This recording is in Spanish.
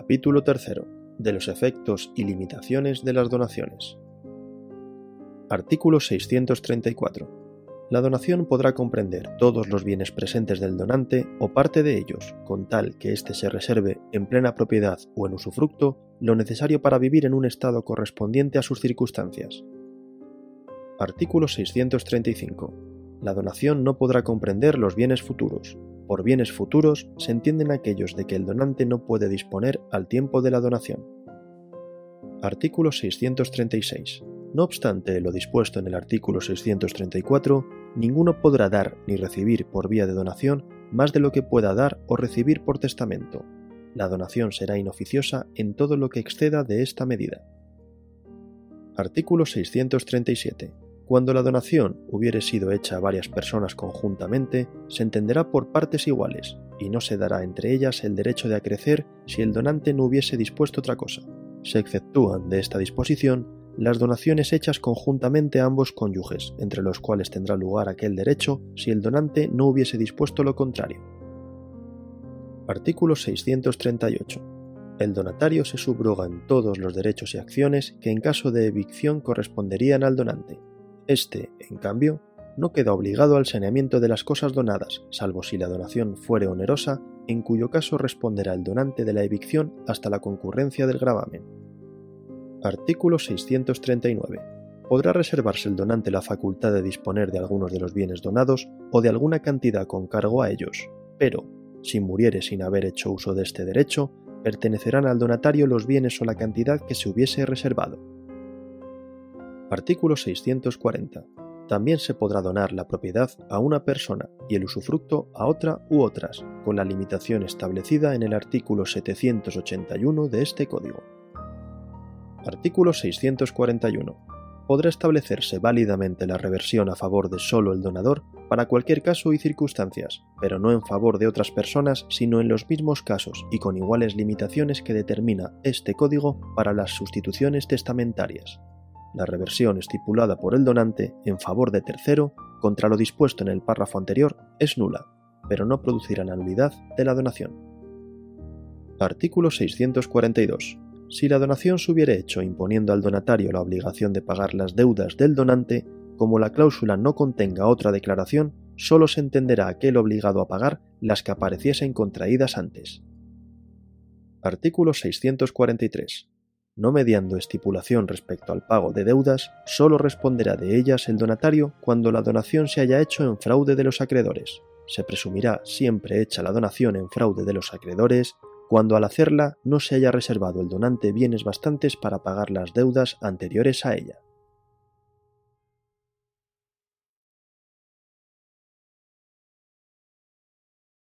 Capítulo 3. De los efectos y limitaciones de las donaciones. Artículo 634. La donación podrá comprender todos los bienes presentes del donante o parte de ellos, con tal que éste se reserve en plena propiedad o en usufructo lo necesario para vivir en un estado correspondiente a sus circunstancias. Artículo 635. La donación no podrá comprender los bienes futuros, por bienes futuros se entienden aquellos de que el donante no puede disponer al tiempo de la donación. Artículo 636. No obstante lo dispuesto en el artículo 634, ninguno podrá dar ni recibir por vía de donación más de lo que pueda dar o recibir por testamento. La donación será inoficiosa en todo lo que exceda de esta medida. Artículo 637. Cuando la donación hubiere sido hecha a varias personas conjuntamente, se entenderá por partes iguales, y no se dará entre ellas el derecho de acrecer si el donante no hubiese dispuesto otra cosa. Se exceptúan de esta disposición las donaciones hechas conjuntamente a ambos cónyuges, entre los cuales tendrá lugar aquel derecho si el donante no hubiese dispuesto lo contrario. Artículo 638. El donatario se subroga en todos los derechos y acciones que en caso de evicción corresponderían al donante, este, en cambio, no queda obligado al saneamiento de las cosas donadas, salvo si la donación fuere onerosa, en cuyo caso responderá el donante de la evicción hasta la concurrencia del gravamen. Artículo 639. Podrá reservarse el donante la facultad de disponer de algunos de los bienes donados o de alguna cantidad con cargo a ellos, pero, si muriere sin haber hecho uso de este derecho, pertenecerán al donatario los bienes o la cantidad que se hubiese reservado. Artículo 640. También se podrá donar la propiedad a una persona y el usufructo a otra u otras, con la limitación establecida en el artículo 781 de este Código. Artículo 641. Podrá establecerse válidamente la reversión a favor de solo el donador para cualquier caso y circunstancias, pero no en favor de otras personas, sino en los mismos casos y con iguales limitaciones que determina este Código para las sustituciones testamentarias la reversión estipulada por el donante en favor de tercero contra lo dispuesto en el párrafo anterior es nula, pero no producirá la nulidad de la donación. Artículo 642. Si la donación se hubiere hecho imponiendo al donatario la obligación de pagar las deudas del donante, como la cláusula no contenga otra declaración, sólo se entenderá aquel obligado a pagar las que apareciesen contraídas antes. Artículo 643 no mediando estipulación respecto al pago de deudas, sólo responderá de ellas el donatario cuando la donación se haya hecho en fraude de los acreedores. Se presumirá siempre hecha la donación en fraude de los acreedores cuando al hacerla no se haya reservado el donante bienes bastantes para pagar las deudas anteriores a ella.